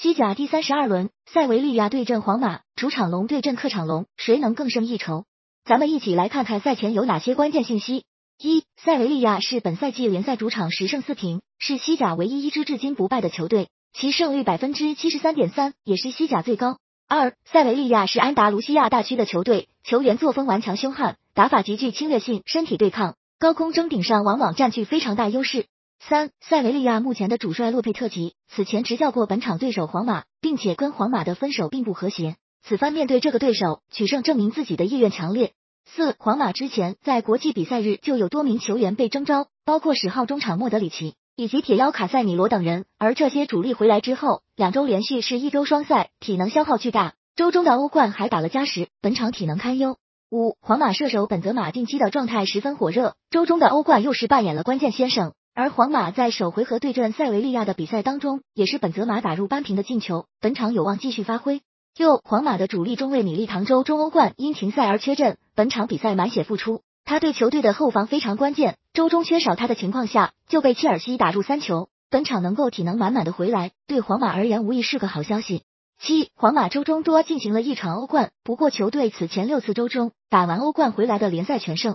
西甲第三十二轮，塞维利亚对阵皇马，主场龙对阵客场龙，谁能更胜一筹？咱们一起来看看赛前有哪些关键信息。一、塞维利亚是本赛季联赛主场十胜四平，是西甲唯一一支至今不败的球队，其胜率百分之七十三点三，也是西甲最高。二、塞维利亚是安达卢西亚大区的球队，球员作风顽强凶悍，打法极具侵略性，身体对抗、高空争顶上往往占据非常大优势。三、塞维利亚目前的主帅洛佩特吉此前执教过本场对手皇马，并且跟皇马的分手并不和谐，此番面对这个对手取胜，证明自己的意愿强烈。四、皇马之前在国际比赛日就有多名球员被征召，包括十号中场莫德里奇以及铁腰卡塞米罗等人，而这些主力回来之后，两周连续是一周双赛，体能消耗巨大。周中的欧冠还打了加时，本场体能堪忧。五、皇马射手本泽马近期的状态十分火热，周中的欧冠又是扮演了关键先生。而皇马在首回合对阵塞维利亚的比赛当中，也是本泽马打入扳平的进球，本场有望继续发挥。六，皇马的主力中卫米利唐周中欧冠因停赛而缺阵，本场比赛满血复出，他对球队的后防非常关键。周中缺少他的情况下，就被切尔西打入三球，本场能够体能满满的回来，对皇马而言无疑是个好消息。七，皇马周中多进行了一场欧冠，不过球队此前六次周中打完欧冠回来的联赛全胜，